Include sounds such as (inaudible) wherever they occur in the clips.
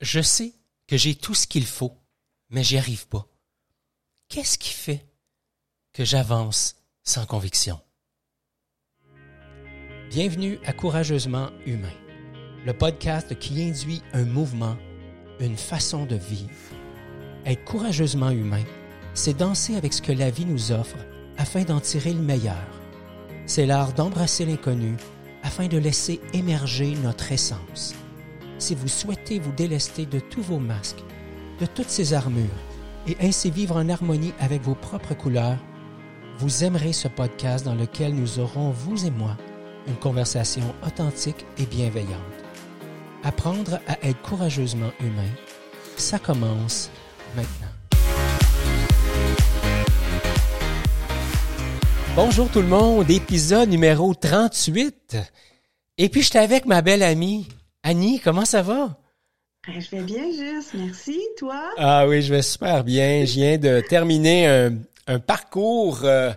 Je sais que j'ai tout ce qu'il faut, mais j'y arrive pas. Qu'est-ce qui fait que j'avance sans conviction? Bienvenue à Courageusement Humain, le podcast qui induit un mouvement, une façon de vivre. Être courageusement humain, c'est danser avec ce que la vie nous offre afin d'en tirer le meilleur. C'est l'art d'embrasser l'inconnu afin de laisser émerger notre essence. Si vous souhaitez vous délester de tous vos masques, de toutes ces armures, et ainsi vivre en harmonie avec vos propres couleurs, vous aimerez ce podcast dans lequel nous aurons, vous et moi, une conversation authentique et bienveillante. Apprendre à être courageusement humain, ça commence maintenant. Bonjour tout le monde, épisode numéro 38. Et puis j'étais avec ma belle amie Annie, comment ça va? Ben, je vais bien, juste. Merci. Toi? Ah oui, je vais super bien. Je viens de terminer un, parcours, euh,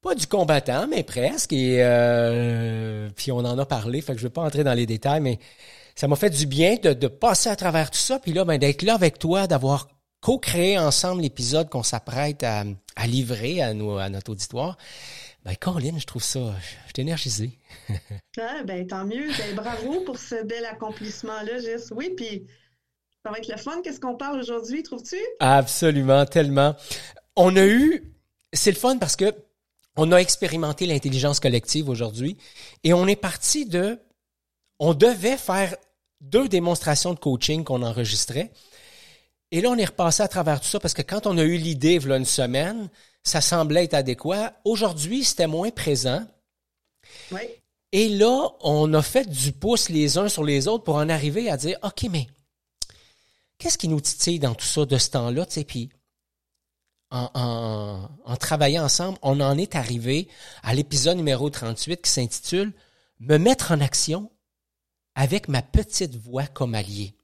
pas du combattant, mais presque. Et euh, puis on en a parlé, fait que je vais pas entrer dans les détails, mais ça m'a fait du bien de, passer à travers tout ça, puis là, ben, d'être là avec toi, d'avoir co-créé ensemble l'épisode qu'on s'apprête à, livrer à, nous, à notre auditoire. Ben, Caroline, je trouve ça, je suis énergisé. (laughs) ah, ben, tant mieux. Ben, bravo pour ce bel accomplissement-là, Jess. Oui, puis ça va être le fun. Qu'est-ce qu'on parle aujourd'hui, trouves-tu? Absolument, tellement. On a eu, c'est le fun parce que on a expérimenté l'intelligence collective aujourd'hui et on est parti de, on devait faire deux démonstrations de coaching qu'on enregistrait. Et là, on est repassé à travers tout ça parce que quand on a eu l'idée, voilà une semaine, ça semblait être adéquat. Aujourd'hui, c'était moins présent. Oui. Et là, on a fait du pouce les uns sur les autres pour en arriver à dire, OK, mais qu'est-ce qui nous titille dans tout ça de ce temps-là? Puis en, en, travaillant ensemble, on en est arrivé à l'épisode numéro 38 qui s'intitule Me mettre en action avec ma petite voix comme allié.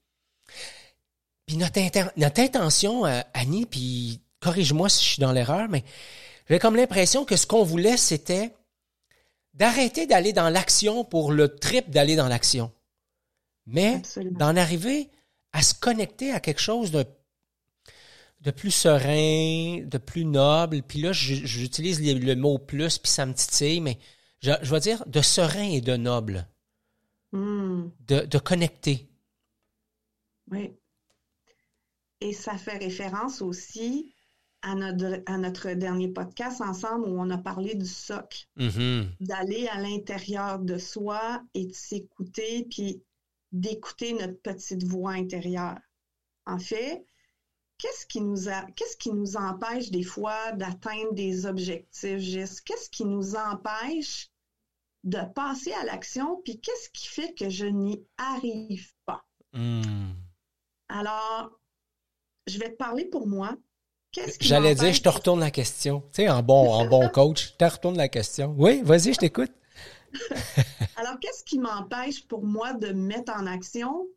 Puis notre, notre intention, euh, Annie, puis corrige-moi si je suis dans l'erreur, mais j'ai comme l'impression que ce qu'on voulait, c'était d'arrêter d'aller dans l'action pour le trip d'aller dans l'action. Mais d'en arriver à se connecter à quelque chose de, de plus serein, de plus noble. Puis là, j'utilise le mot plus, puis ça me titille, mais je, je vais dire de serein et de noble. Hmm. De, de connecter. Oui. Et ça fait référence aussi à notre, dernier podcast ensemble où on a parlé du socle. Mm-hmm. D'aller à l'intérieur de soi et de s'écouter, puis d'écouter notre petite voix intérieure. En fait, qu'est-ce qui nous qu'est-ce qui nous empêche des fois d'atteindre des objectifs, Qu'est-ce qui nous empêche de passer à l'action, puis qu'est-ce qui fait que je n'y arrive pas? Mm. Alors, je vais te parler pour moi, J'allais dire, je te retourne la question. Tu sais, en bon, en bon (laughs) coach, je te retourne la question. Oui, vas-y, je t'écoute. (laughs) Alors, qu'est-ce qui m'empêche pour moi de mettre en action?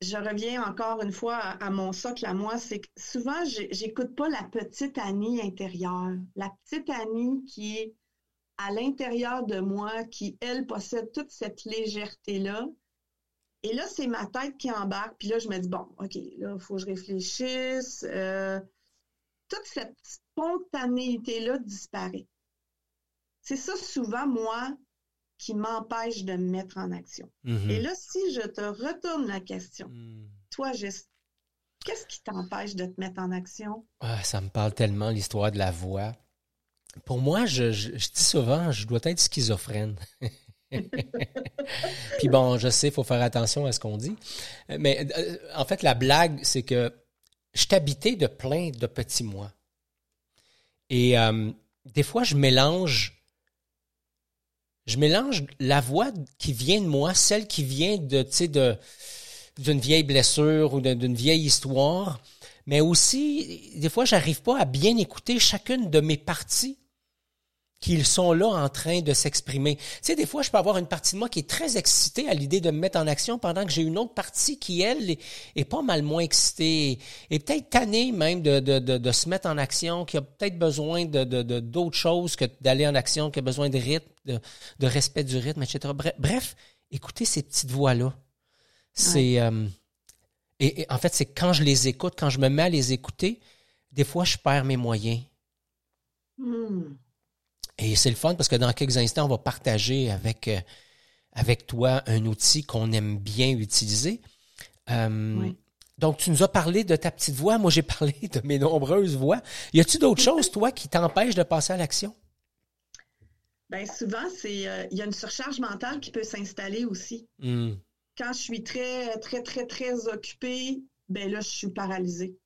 Je reviens encore une fois à, mon socle à moi, c'est que souvent, j'écoute pas la petite Annie intérieure. La petite Annie qui est à l'intérieur de moi, qui, elle, possède toute cette légèreté-là, et là, c'est ma tête qui embarque. Puis là, je me dis, bon, OK, là, il faut que je réfléchisse. Euh, toute cette spontanéité-là disparaît. C'est ça, souvent, moi, qui m'empêche de me mettre en action. Mm-hmm. Et là, si je te retourne la question, mm. toi, qu'est-ce qui t'empêche de te mettre en action? Ah, ça me parle tellement, l'histoire de la voix. Pour moi, je, je dis souvent, je dois être schizophrène. (laughs) (laughs) Puis bon, je sais, il faut faire attention à ce qu'on dit. Mais euh, en fait, la blague, c'est que je t'habitais de plein de petits mois. Et euh, des fois, je mélange. Je mélange la voix qui vient de moi, celle qui vient de, de d'une vieille blessure ou d'une vieille histoire, mais aussi, des fois, j'arrive pas à bien écouter chacune de mes parties qu'ils sont là en train de s'exprimer. Tu sais, des fois, je peux avoir une partie de moi qui est très excitée à l'idée de me mettre en action pendant que j'ai une autre partie qui, elle, est, pas mal moins excitée et peut-être tannée même de, de, de, se mettre en action, qui a peut-être besoin de, d'autres choses que d'aller en action, qui a besoin de rythme, de, respect du rythme, etc. Bref, écoutez ces petites voix-là. C'est... Euh, Et, en fait, c'est quand je les écoute, quand je me mets à les écouter, des fois, je perds mes moyens. Hmm. Et c'est le fun parce que dans quelques instants, on va partager avec, euh, avec toi un outil qu'on aime bien utiliser. Euh, donc, tu nous as parlé de ta petite voix. Moi, j'ai (laughs) parlé de mes nombreuses voix. Y a-tu d'autres (laughs) choses, toi, qui t'empêchent de passer à l'action? Bien, souvent, c'est euh, il y a une surcharge mentale qui peut s'installer aussi. Hmm. Quand je suis très, très, très, très occupée, ben là, je suis paralysée.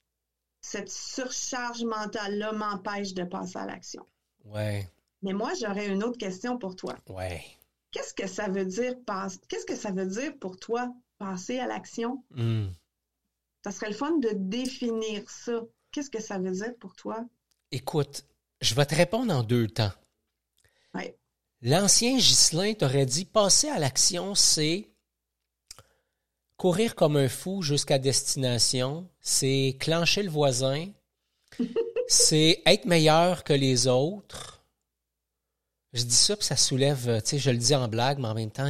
Cette surcharge mentale-là m'empêche de passer à l'action. Ouais. Mais moi, j'aurais une autre question pour toi. Ouais. Qu'est-ce que ça veut dire qu'est-ce que ça veut dire pour toi passer à l'action? Hmm. Ça serait le fun de définir ça. Qu'est-ce que ça veut dire pour toi? Écoute, je vais te répondre en deux temps. Ouais. L'ancien Ghislain t'aurait dit passer à l'action, c'est courir comme un fou jusqu'à destination, c'est clencher le voisin, (laughs) c'est être meilleur que les autres. Je dis ça, puis ça soulève, tu sais, je le dis en blague, mais en même temps,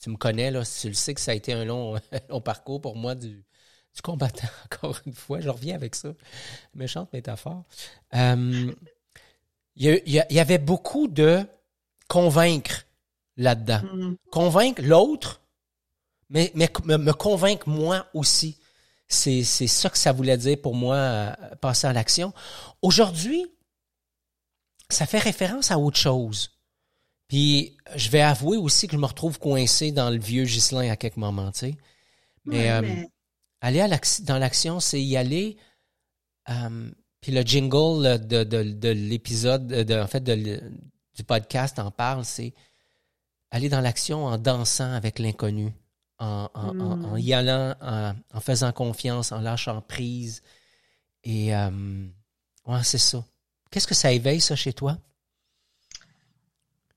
tu, me connais, là, tu le sais que ça a été un long, (laughs) long parcours pour moi du, du combattant, (laughs) encore une fois. Je reviens avec ça. Méchante métaphore. Euh, il y, avait beaucoup de convaincre là-dedans. Mm-hmm. Convaincre l'autre, mais, mais me, convaincre moi aussi. C'est, c'est ça que ça voulait dire pour moi, euh, passer à l'action. Aujourd'hui, ça fait référence à autre chose. Puis je vais avouer aussi que je me retrouve coincé dans le vieux Gislin à quelques moments, tu sais. Mais, euh, aller à dans l'action, c'est y aller. Euh, puis le jingle de, de, de l'épisode, de, en fait, de, du podcast en parle, c'est aller dans l'action en dansant avec l'inconnu, en, en, en, y allant, en, faisant confiance, en lâchant prise. Et euh, ouais, c'est ça. Qu'est-ce que ça éveille, ça, chez toi?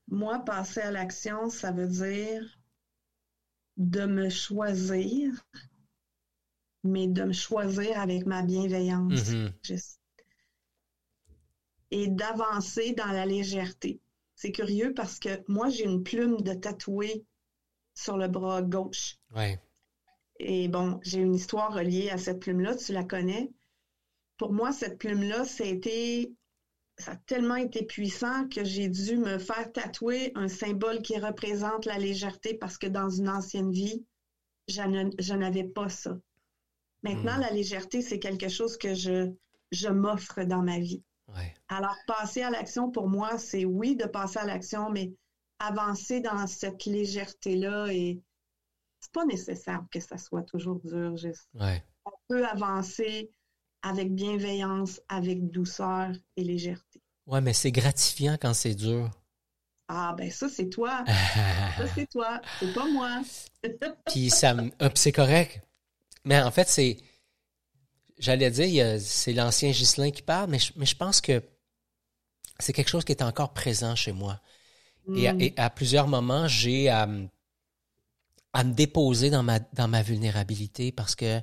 Moi, passer à l'action, ça veut dire de me choisir, mais de me choisir avec ma bienveillance. Mm-hmm. Et d'avancer dans la légèreté. C'est curieux parce que moi, j'ai une plume de tatoué sur le bras gauche. Ouais. Et bon, j'ai une histoire reliée à cette plume-là, tu la connais. Pour moi, cette plume-là, été ça a tellement été puissant que j'ai dû me faire tatouer un symbole qui représente la légèreté parce que dans une ancienne vie, je n'avais pas ça. Maintenant, hmm. la légèreté, c'est quelque chose que je, je m'offre dans ma vie. Alors, passer à l'action, pour moi, c'est oui de passer à l'action, mais avancer dans cette légèreté-là et c'est pas nécessaire que ça soit toujours dur, juste. On peut avancer avec bienveillance, avec douceur et légèreté. Ouais, mais c'est gratifiant quand c'est dur. Ah, ben ça, c'est toi. (laughs) ça, c'est toi. C'est pas moi. (laughs) puis ça ah, c'est correct. Mais en fait, c'est J'allais dire, c'est l'ancien Ghislain qui parle, mais je, pense que c'est quelque chose qui est encore présent chez moi. Et, mm. à, plusieurs moments, j'ai à, à, me déposer dans ma, dans ma vulnérabilité parce que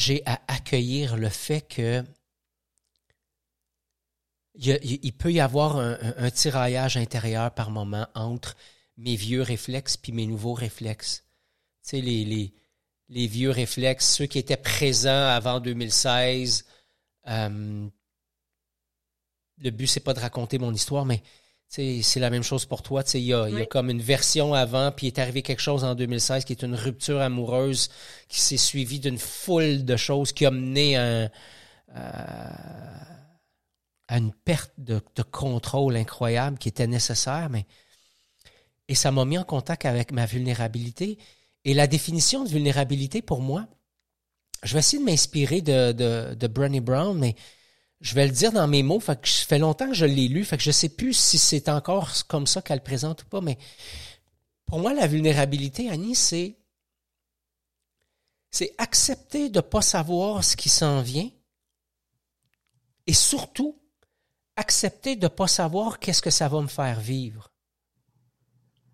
j'ai à accueillir le fait que il, peut y avoir un, tiraillage intérieur par moment entre mes vieux réflexes puis mes nouveaux réflexes. Tu sais, les, les, les vieux réflexes, ceux qui étaient présents avant 2016. Euh, le but, c'est pas de raconter mon histoire, mais c'est la même chose pour toi. Il y a, y a comme une version avant, puis il est arrivé quelque chose en 2016 qui est une rupture amoureuse qui s'est suivie d'une foule de choses qui a mené à, à une perte de, de, contrôle incroyable qui était nécessaire. Mais, et ça m'a mis en contact avec ma vulnérabilité. Et la définition de vulnérabilité pour moi, je vais essayer de m'inspirer de, de, de Brené Brown, mais je vais le dire dans mes mots. Fait que ça fait longtemps que je l'ai lu, fait que je sais plus si c'est encore comme ça qu'elle présente ou pas, mais pour moi, la vulnérabilité, Annie, c'est c'est accepter de ne pas savoir ce qui s'en vient et surtout accepter de ne pas savoir qu'est-ce que ça va me faire vivre.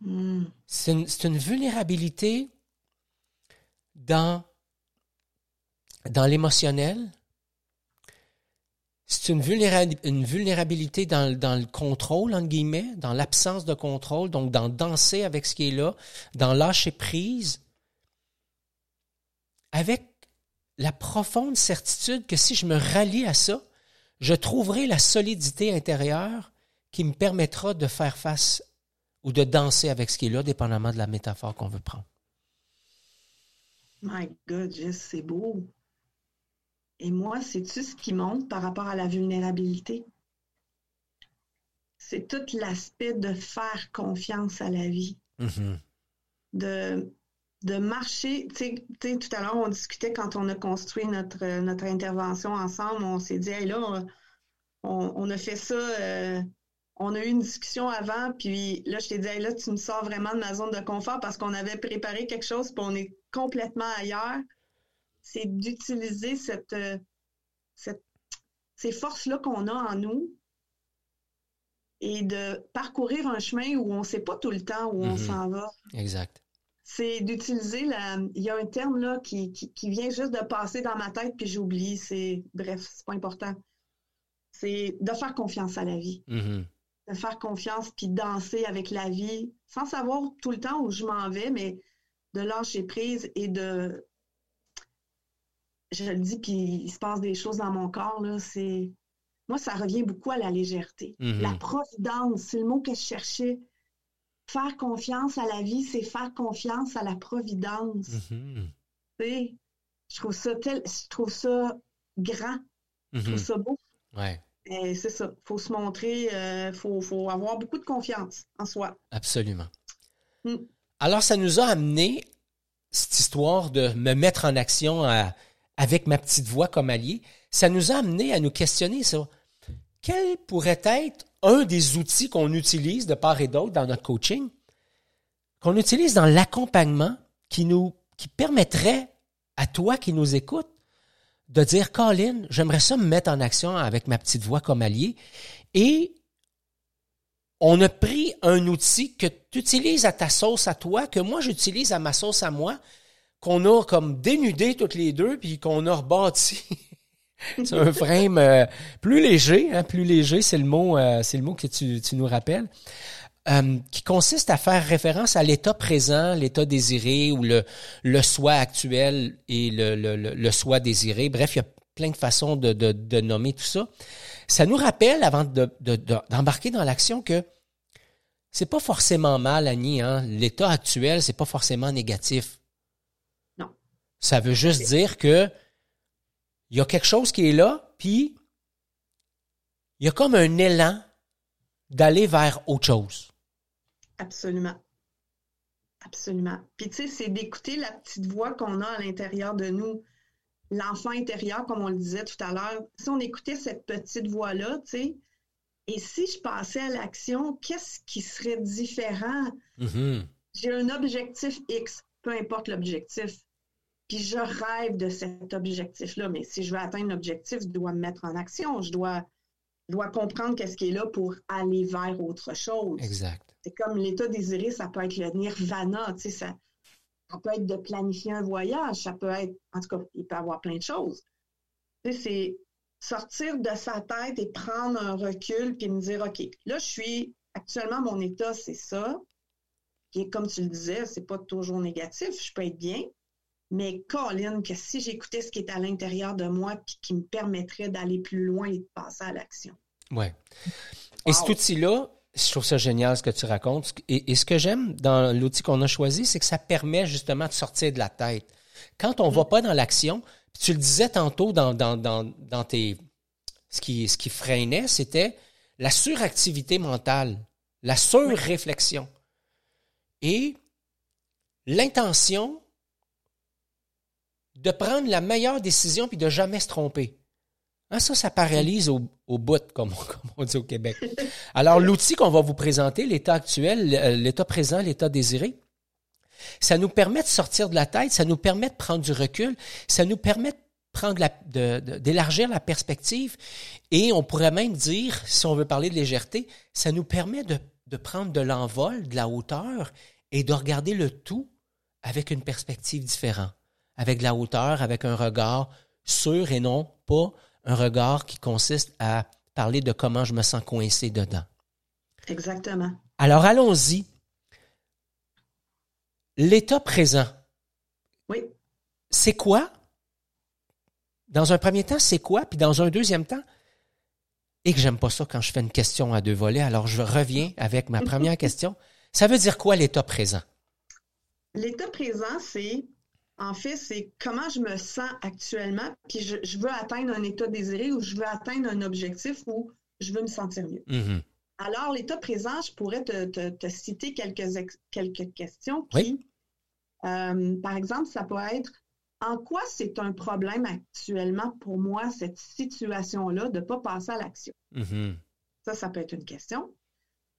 Hmm. C'est une, une, vulnérabilité dans, dans l'émotionnel. C'est une, vulnérabilité dans, dans, le contrôle, entre guillemets, dans l'absence de contrôle, donc dans danser avec ce qui est là, dans lâcher prise, avec la profonde certitude que si je me rallie à ça, je trouverai la solidité intérieure qui me permettra de faire face ou de danser avec ce qui est là, dépendamment de la métaphore qu'on veut prendre. My God, c'est beau. Et moi, c'est-tu ce qui monte par rapport à la vulnérabilité? C'est tout l'aspect de faire confiance à la vie. Mm-hmm. De, de marcher. Tu sais, tout à l'heure, on discutait quand on a construit notre, notre intervention ensemble, on s'est dit, hey, là, on, a fait ça. Euh, on a eu une discussion avant, puis là, je t'ai dit, hey, là, tu me sors vraiment de ma zone de confort parce qu'on avait préparé quelque chose, puis on est complètement ailleurs c'est d'utiliser euh, cette, ces forces-là qu'on a en nous et de parcourir un chemin où on ne sait pas tout le temps où on mhm. s'en va. Exact. C'est d'utiliser la. Il y a un terme là qui, vient juste de passer dans ma tête, puis j'oublie. C'est bref, c'est pas important. C'est de faire confiance à la vie. Mhm. De faire confiance puis danser avec la vie sans savoir tout le temps où je m'en vais, mais de lâcher prise et de je le dis, puis il se passe des choses dans mon corps, là, c'est... Moi, ça revient beaucoup à la légèreté. Mm-hmm. La providence, c'est le mot que je cherchais. Faire confiance à la vie, c'est faire confiance à la providence. Mm-hmm. je trouve ça tel... je trouve ça grand. Je trouve mm-hmm. ça beau. Ouais. c'est ça. Il faut se montrer, il euh, faut, faut, avoir beaucoup de confiance en soi. Absolument. Mm. Alors, ça nous a amené cette histoire de me mettre en action à avec ma petite voix comme allié, ça nous a amené à nous questionner ça. Quel pourrait être un des outils qu'on utilise de part et d'autre dans notre coaching, qu'on utilise dans l'accompagnement qui nous, qui permettrait à toi qui nous écoute de dire, Colin, j'aimerais ça me mettre en action avec ma petite voix comme allié. Et on a pris un outil que tu utilises à ta sauce à toi, que moi j'utilise à ma sauce à moi, qu'on a comme dénudé toutes les deux, puis qu'on a rebâti. (laughs) c'est un frame euh, plus léger, hein, plus léger, c'est le mot, euh, c'est le mot que tu, tu nous rappelles, euh, qui consiste à faire référence à l'état présent, l'état désiré ou le, le soi actuel et le, le, le, soi désiré. Bref, il y a plein de façons de, de, de nommer tout ça. Ça nous rappelle, avant d'embarquer dans l'action, que c'est pas forcément mal, Annie. Hein? L'état actuel, c'est pas forcément négatif. Ça veut juste dire que il y a quelque chose qui est là, puis il y a comme un élan d'aller vers autre chose. Absolument. Absolument. Puis tu sais, c'est d'écouter la petite voix qu'on a à l'intérieur de nous, l'enfant intérieur, comme on le disait tout à l'heure. Si on écoutait cette petite voix-là, tu sais, et si je passais à l'action, qu'est-ce qui serait différent? Mm-hmm. J'ai un objectif X, peu importe l'objectif. Puis je rêve de cet objectif-là. Mais si je veux atteindre l'objectif, je dois me mettre en action. Je dois, dois comprendre qu'est-ce qui est là pour aller vers autre chose. Exact. C'est comme l'état désiré, ça peut être le nirvana, tu sais, ça, ça peut être de planifier un voyage, ça peut être, en tout cas, il peut y avoir plein de choses. Tu sais, c'est sortir de sa tête et prendre un recul puis me dire, OK, là, je suis, actuellement, mon état, c'est ça. Et comme tu le disais, c'est pas toujours négatif, je peux être bien, mais Colin, que si j'écoutais ce qui est à l'intérieur de moi, puis qui me permettrait d'aller plus loin et de passer à l'action. Ouais. Et cet outil-là, je trouve ça génial ce que tu racontes. Et, ce que j'aime dans l'outil qu'on a choisi, c'est que ça permet justement de sortir de la tête. Quand on ne va mm. pas dans l'action, tu le disais tantôt dans, dans, dans, dans tes. Ce qui, ce qui freinait, c'était la suractivité mentale, la surréflexion. Et l'intention de prendre la meilleure décision puis de jamais se tromper. Hein, ça, ça paralyse au, au bout, comme, on (laughs) dit au Québec. Alors, l'outil qu'on va vous présenter, l'état actuel, euh, l'état présent, l'état désiré, ça nous permet de sortir de la tête, ça nous permet de prendre du recul, ça nous permet de prendre la, d'élargir la perspective et on pourrait même dire, si on veut parler de légèreté, ça nous permet de, de prendre de l'envol, de la hauteur et de regarder le tout avec une perspective différente avec de la hauteur, avec un regard sûr et non pas un regard qui consiste à parler de comment je me sens coincé dedans. Exactement. Alors allons-y. L'état présent. Oui. c'est quoi? Dans un premier temps, c'est quoi? Puis dans un deuxième temps, et que j'aime pas ça quand je fais une question à deux volets, alors je reviens avec ma première (laughs) question. Ça veut dire quoi l'état présent? L'état présent, c'est, en fait, c'est comment je me sens actuellement, puis je, veux atteindre un état désiré ou je veux atteindre un objectif ou je veux me sentir mieux. Mm-hmm. Alors, l'état présent, je pourrais te, citer quelques, quelques questions qui, euh, par exemple, ça peut être en quoi c'est un problème actuellement pour moi, cette situation-là, de ne pas passer à l'action? Mm-hmm. Ça, ça peut être une question.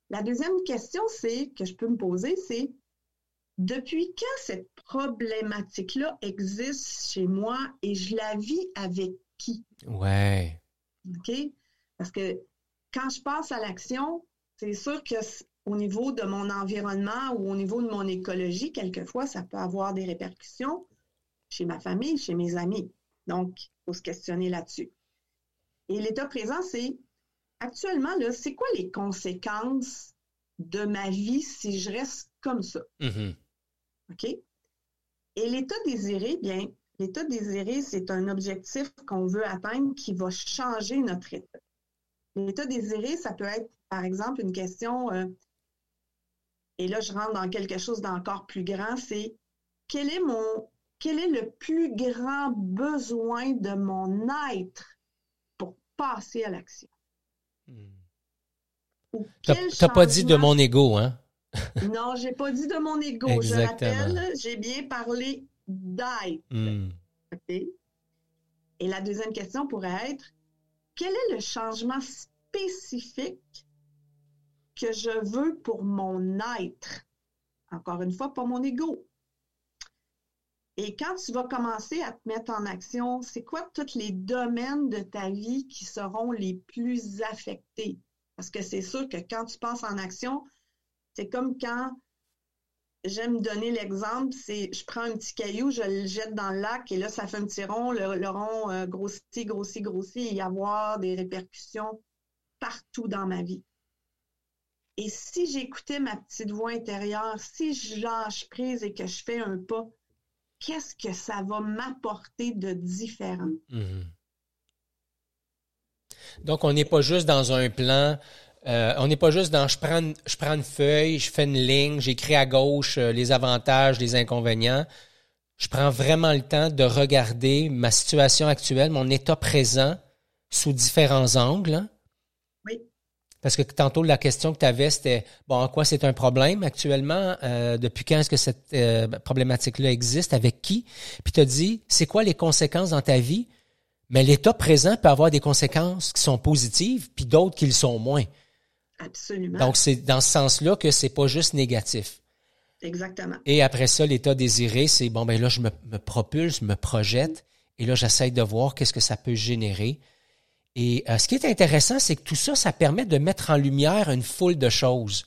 La deuxième question, c'est que je peux me poser, c'est depuis quand cette problématique-là existe chez moi et je la vis avec qui? Ouais. OK? Parce que quand je passe à l'action, c'est sûr que au niveau de mon environnement ou au niveau de mon écologie, quelquefois, ça peut avoir des répercussions chez ma famille, chez mes amis. Donc, il faut se questionner là-dessus. Et l'état présent, c'est actuellement, là, c'est quoi les conséquences de ma vie si je reste comme ça? Mm-hmm. OK? Et l'état désiré, bien, l'état désiré, c'est un objectif qu'on veut atteindre qui va changer notre état. L'état désiré, ça peut être, par exemple, une question, euh, et là, je rentre dans quelque chose d'encore plus grand, c'est quel est mon, quel est le plus grand besoin de mon être pour passer à l'action? Hmm. Tu n'as pas dit de mon ego, hein? Non, j'ai pas dit de mon ego. Je rappelle, j'ai bien parlé d'être. Hmm. Et la deuxième question pourrait être quel est le changement spécifique que je veux pour mon être? Encore une fois, pas mon ego. Et quand tu vas commencer à te mettre en action, c'est quoi tous les domaines de ta vie qui seront les plus affectés? Parce que c'est sûr que quand tu passes en action, c'est comme quand j'aime donner l'exemple, c'est je prends un petit caillou, je le jette dans le lac et là, ça fait un petit rond, le, rond euh, grossit, grossit, grossit et y avoir des répercussions partout dans ma vie. Et si j'écoutais ma petite voix intérieure, si je lâche prise et que je fais un pas, qu'est-ce que ça va m'apporter de différent? Mm-hmm. Donc, on n'est pas juste dans un plan euh, on n'est pas juste dans je prends, je prends une feuille, je fais une ligne, j'écris à gauche euh, les avantages, les inconvénients. Je prends vraiment le temps de regarder ma situation actuelle, mon état présent sous différents angles. Hein. Oui. Parce que tantôt, la question que tu avais, c'était bon, en quoi c'est un problème actuellement? Euh, depuis quand est-ce que cette problématique-là existe? Avec qui? Puis tu as dit, c'est quoi les conséquences dans ta vie? Mais l'état présent peut avoir des conséquences qui sont positives, puis d'autres qui le sont moins. Absolument. Donc, c'est dans ce sens-là que c'est pas juste négatif. Exactement. Et après ça, l'état désiré, c'est bon, ben là, je me, propulse, me projette, et là, j'essaie de voir qu'est-ce que ça peut générer. Et euh, ce qui est intéressant, c'est que tout ça, ça permet de mettre en lumière une foule de choses.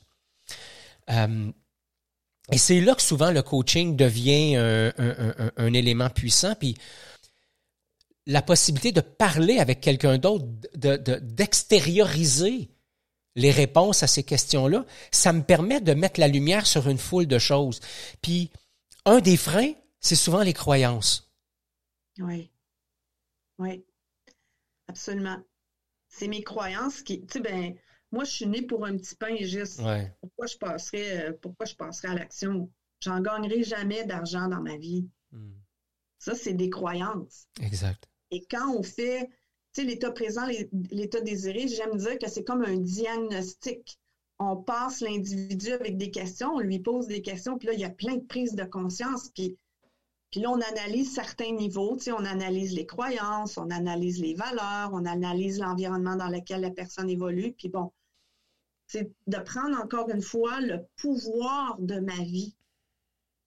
Euh, et c'est là que souvent le coaching devient un, élément puissant. Puis la possibilité de parler avec quelqu'un d'autre, d'extérioriser les réponses à ces questions-là, ça me permet de mettre la lumière sur une foule de choses. Puis, un des freins, c'est souvent les croyances. Oui. Oui. Absolument. C'est mes croyances qui, tu sais, ben, moi, je suis née pour un petit pain et juste. Pourquoi je passerais, euh, pourquoi je passerais à l'action? J'en gagnerai jamais d'argent dans ma vie. Hmm. Ça, c'est des croyances. Exact. Et quand on fait tu l'état présent, l'état désiré, j'aime dire que c'est comme un diagnostic. On passe l'individu avec des questions, on lui pose des questions, puis là, il y a plein de prises de conscience, puis, puis là, on analyse certains niveaux, tu sais, on analyse les croyances, on analyse les valeurs, on analyse l'environnement dans lequel la personne évolue, puis bon, c'est de prendre encore une fois le pouvoir de ma vie,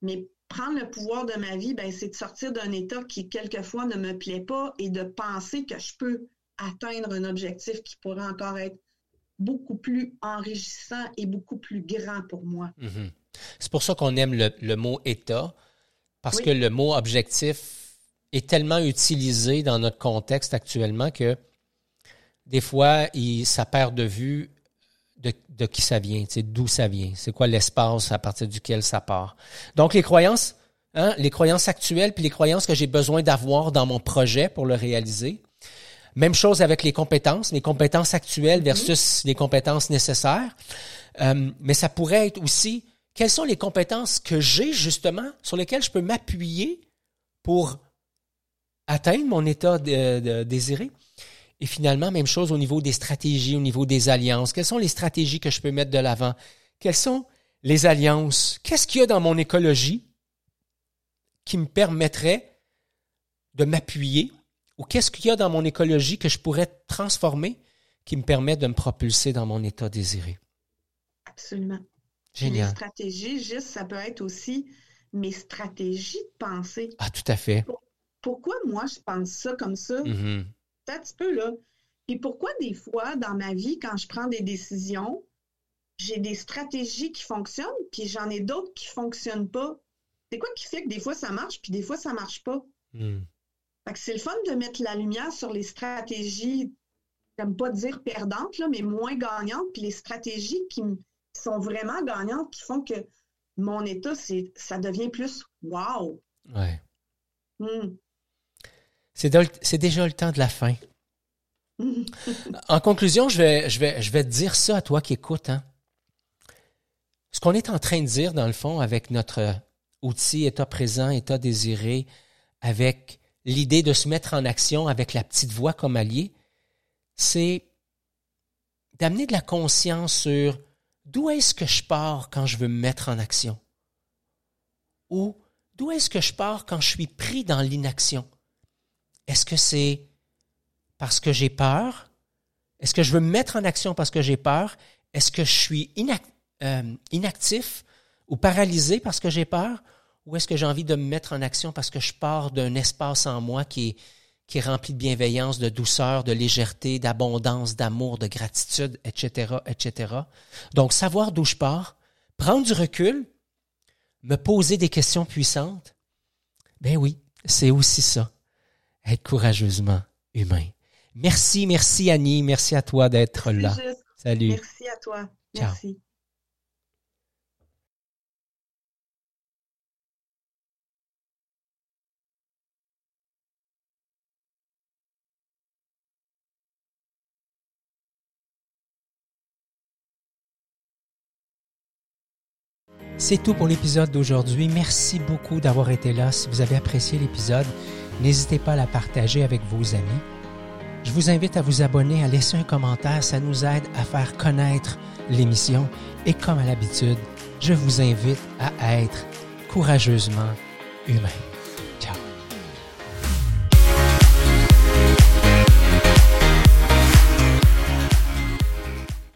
mais prendre le pouvoir de ma vie, ben, c'est de sortir d'un état qui, quelquefois, ne me plaît pas et de penser que je peux atteindre un objectif qui pourrait encore être beaucoup plus enrichissant et beaucoup plus grand pour moi. Mm-hmm. C'est pour ça qu'on aime le, mot état, parce que le mot objectif est tellement utilisé dans notre contexte actuellement que des fois, il, ça perd de vue de, qui ça vient, d'où ça vient, c'est quoi l'espace à partir duquel ça part. Donc les croyances, Hein? Les croyances actuelles puis les croyances que j'ai besoin d'avoir dans mon projet pour le réaliser. Même chose avec les compétences, les compétences actuelles mm-hmm. versus les compétences nécessaires. Euh, mais ça pourrait être aussi quelles sont les compétences que j'ai justement sur lesquelles je peux m'appuyer pour atteindre mon état désiré? Et finalement, même chose au niveau des stratégies, au niveau des alliances. Quelles sont les stratégies que je peux mettre de l'avant? Quelles sont les alliances? Qu'est-ce qu'il y a dans mon écologie qui me permettrait de m'appuyer? Ou qu'est-ce qu'il y a dans mon écologie que je pourrais transformer qui me permet de me propulser dans mon état désiré? Absolument. Génial. Les stratégies, juste, ça peut être aussi mes stratégies de pensée. Ah, tout à fait. Pourquoi moi je pense ça comme ça? Mm-hmm. Un petit peu là. Et pourquoi des fois, dans ma vie, quand je prends des décisions, j'ai des stratégies qui fonctionnent, puis j'en ai d'autres qui fonctionnent pas? C'est quoi qui fait que des fois ça marche, puis des fois ça marche pas? Mm. c'est le fun de mettre la lumière sur les stratégies, j'aime pas dire perdantes, là, mais moins gagnantes, puis les stratégies qui, sont vraiment gagnantes, qui font que mon état, c'est, ça devient plus wow. Ouais. Hmm. C'est, déjà le temps de la fin. (laughs) en conclusion, je vais, je, vais, je vais te dire ça à toi qui écoutes. Hein. Ce qu'on est en train de dire, dans le fond, avec notre outil état présent, état désiré, avec l'idée de se mettre en action avec la petite voix comme allié, c'est d'amener de la conscience sur d'où est-ce que je pars quand je veux me mettre en action? Ou d'où est-ce que je pars quand je suis pris dans l'inaction? Est-ce que c'est parce que j'ai peur? Est-ce que je veux me mettre en action parce que j'ai peur? Est-ce que je suis euh, inactif ou paralysé parce que j'ai peur? Ou est-ce que j'ai envie de me mettre en action parce que je pars d'un espace en moi qui est qui est rempli de bienveillance, de douceur, de légèreté, d'abondance, d'amour, de gratitude, etc., etc. Donc, savoir d'où je pars, prendre du recul, me poser des questions puissantes, ben oui, c'est aussi ça, être courageusement humain. Merci, merci Annie, merci à toi d'être là. Salut. Merci à toi. Merci. C'est tout pour l'épisode d'aujourd'hui. Merci beaucoup d'avoir été là. Si vous avez apprécié l'épisode, n'hésitez pas à la partager avec vos amis. Je vous invite à vous abonner, à laisser un commentaire. Ça nous aide à faire connaître l'émission. Et comme à l'habitude, je vous invite à être courageusement humain.